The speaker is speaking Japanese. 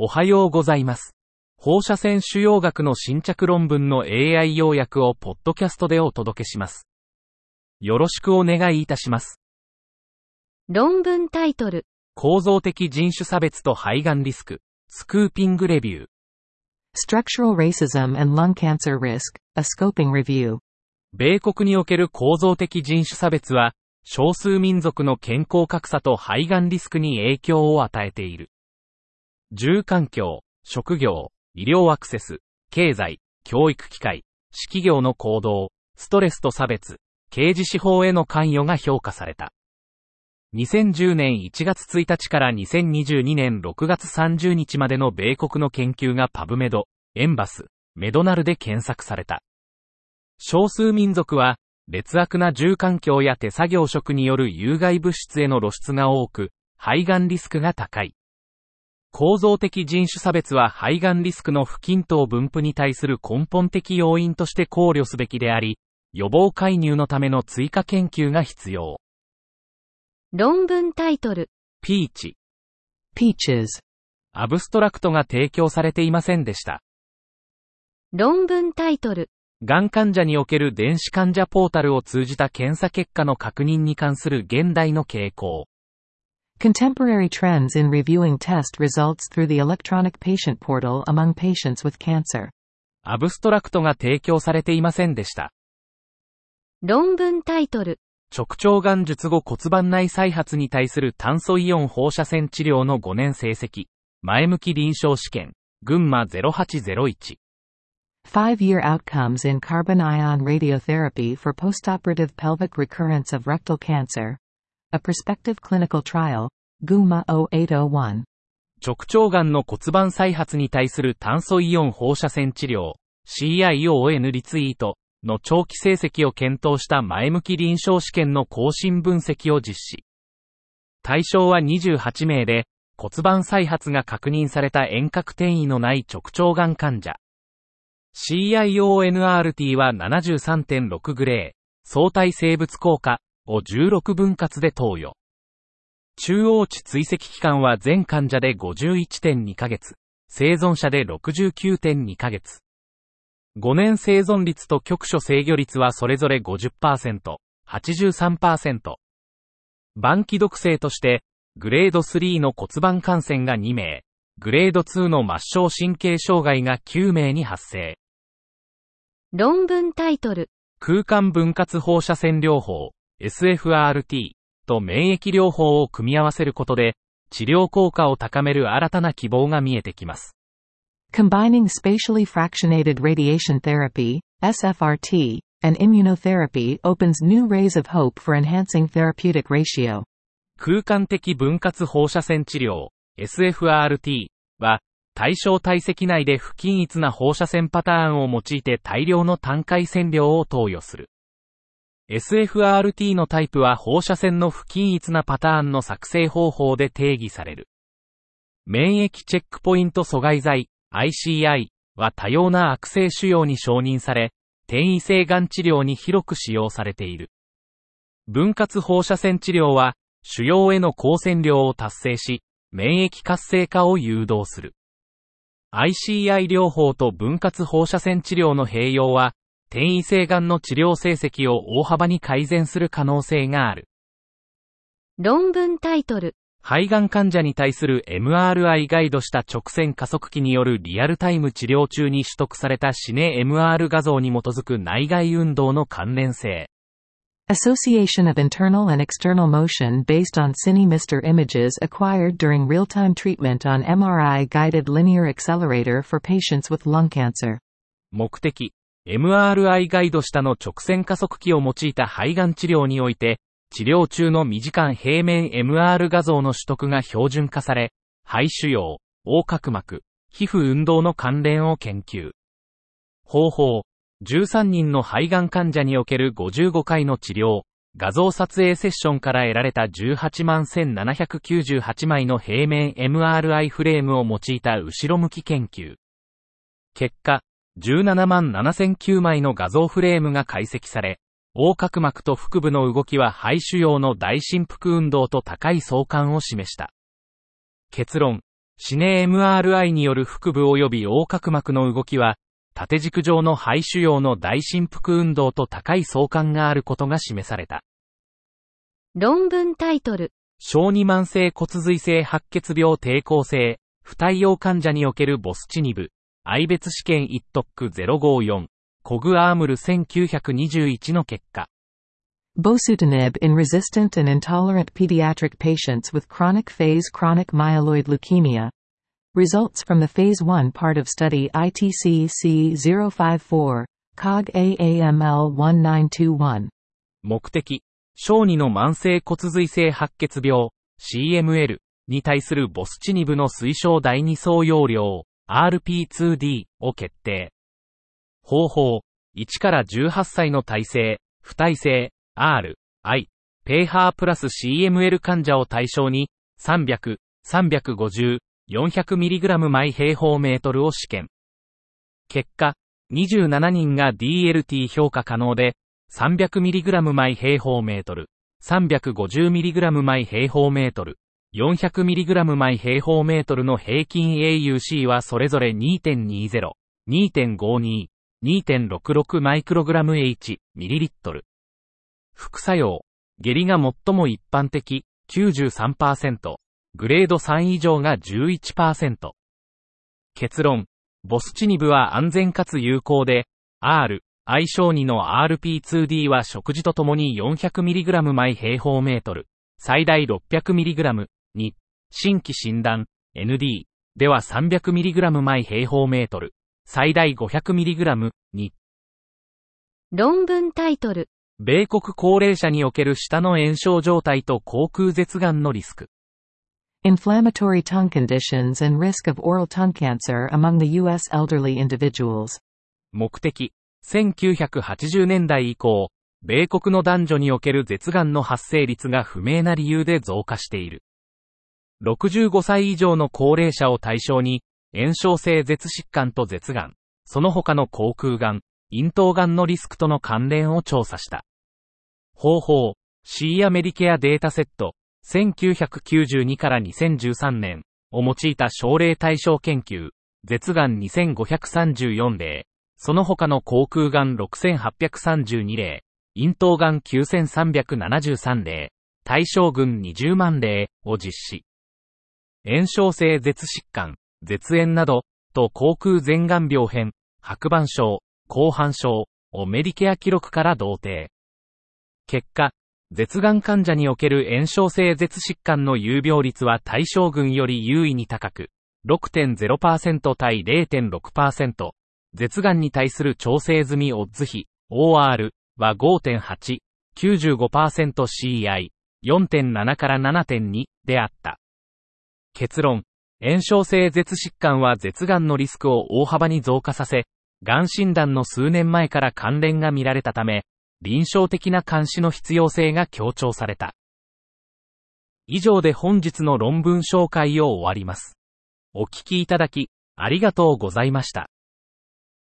おはようございます。放射線腫瘍学の新着論文の AI 要約をポッドキャストでお届けします。よろしくお願いいたします。論文タイトル、構造的人種差別と肺がんリスク、スクーピングレビュー。Structural Racism and Lung Cancer Risk, a Scoping Review. 米国における構造的人種差別は、少数民族の健康格差と肺がんリスクに影響を与えている。住環境、職業、医療アクセス、経済、教育機会、企業の行動、ストレスと差別、刑事司法への関与が評価された。2010年1月1日から2022年6月30日までの米国の研究がパブメド、エンバス、メドナルで検索された。少数民族は、劣悪な住環境や手作業職による有害物質への露出が多く、肺がんリスクが高い。構造的人種差別は肺がんリスクの不均等分布に対する根本的要因として考慮すべきであり、予防介入のための追加研究が必要。論文タイトル、ピーチ、Peaches. アブストラクトが提供されていませんでした。論文タイトル、がん患者における電子患者ポータルを通じた検査結果の確認に関する現代の傾向。Contemporary trends in reviewing test results through the electronic patient portal among patients with cancer. アブストラクトが提供されていませんでした。論文タイトル、直腸がん術後骨盤内再発に対する炭素イオン放射線治療の5年成績。前向き臨床試験。群馬0801。 Five-year outcomes in carbon ion radiotherapy for postoperative pelvic recurrence of rectal cancer. A prospective clinical trial. GUMA 0801. 直腸がんの骨盤再発に対する炭素イオン放射線治療。CION リツイートの長期成績を検討した前向き臨床試験の更新分析を実施。対象は28名で、骨盤再発が確認された遠隔転移のない直腸がん患者。CIONRT は73.6グレー、相対生物効果を16分割で投与。中央値追跡期間は全患者で51.2ヶ月、生存者で69.2ヶ月。5年生存率と局所制御率はそれぞれ50%、83%。晩期毒性として、グレード3の骨盤感染が2名、グレード2の末梢神経障害が9名に発生。論文タイトル、空間分割放射線療法、SFRT と免疫療法を組み合わせることで、治療効果を高める新たな希望が見えてきます。Combining spatially fractionated radiation therapy, SFRT, and immunotherapy opens new rays of hope for enhancing therapeutic ratio. 空間的分割放射線治療、SFRT は、対象体積内で不均一な放射線パターンを用いて大量の単回線量を投与する。SFRT のタイプは放射線の不均一なパターンの作成方法で定義される。免疫チェックポイント阻害剤 ICI は多様な悪性腫瘍に承認され、転移性がん治療に広く使用されている。分割放射線治療は、腫瘍への光線量を達成し、免疫活性化を誘導する。ICI 療法と分割放射線治療の併用は、転移性がんの治療成績を大幅に改善する可能性がある。論文タイトル、肺がん患者に対する MRI ガイドした直線加速器によるリアルタイム治療中に取得されたシネ MR 画像に基づく内外運動の関連性。Association of internal and external motion based on Cine-Mister images acquired during real-time treatment on MRI-guided linear accelerator for patients with lung cancer. 目的、MRI ガイド下の直線加速器を用いた肺がん治療において、治療中の未時間平面 MR 画像の取得が標準化され、肺腫瘍、横隔膜、皮膚運動の関連を研究。方法、13人の肺がん患者における55回の治療、画像撮影セッションから得られた18万1798枚の平面 MRI フレームを用いた後ろ向き研究。結果、17万7009枚の画像フレームが解析され、横隔膜と腹部の動きは肺腫瘍の大振幅運動と高い相関を示した。結論、シネ MRI による腹部及び横隔膜の動きは、縦軸上の肺腫瘍の大振幅運動と高い相関があることが示された。論文タイトル。小児慢性骨髄性白血病抵抗性、不対応患者におけるボスチニブ、愛別試験一特054、コグアームル1921の結果。Bosutinib in resistant and intolerant pediatric patients with chronic phase chronic myeloid leukemia. Results from the phase 1 part of study ITC C054, COG AAML 1921. 目的、小児の慢性骨髄性白血病、CML に対するボスチニブの推奨第二総容量、RP2D を決定。方法、1から18歳の体制、不耐性、R、I、ペーハープラス CML 患者を対象に、300、350、400mg 毎平方メートルを試験。結果、27人が DLT 評価可能で、300mg 毎平方メートル、350mg 毎平方メートル、400mg 毎平方メートルの平均 AUC はそれぞれ2.20、2.52、2.66マイクログラム H、ミリリットル。副作用。下痢が最も一般的、93%。グレード3以上が11%。結論。ボスチニブは安全かつ有効で、R、相性2の RP2D は食事とともに 400mg 毎平方メートル、最大 600mg に、新規診断、ND では 300mg 毎平方メートル、最大 500mg に。論文タイトル。米国高齢者における舌の炎症状態と口腔舌がんのリスク。Inflammatory tongue conditions and risk of oral tongue cancer among the U.S. elderly individuals. 目的。1980年代以降、米国の男女における舌がんの発生率が不明な理由で増加している。65歳以上の高齢者を対象に、炎症性舌疾患と舌がん、その他の口腔がん、咽頭がんのリスクとの関連を調査した。方法、シーアメリケアデータセット、1992から2013年を用いた症例対象研究、舌がん2534例、その他の口腔がん6832例、咽頭がん9373例、対象群20万例を実施。炎症性舌疾患、舌炎など、と口腔前眼病変、白板症、後半症をメディケア記録から同定。結果、舌がん患者における炎症性舌疾患の有病率は対象群より優位に高く、6.0%対0.6%、舌がんに対する調整済みオッズ比、OR は5.8、95%CI、4.7から7.2であった。結論、炎症性舌疾患は舌がんのリスクを大幅に増加させ、がん診断の数年前から関連が見られたため、臨床的な監視の必要性が強調された。以上で本日の論文紹介を終わります。お聞きいただき、ありがとうございました。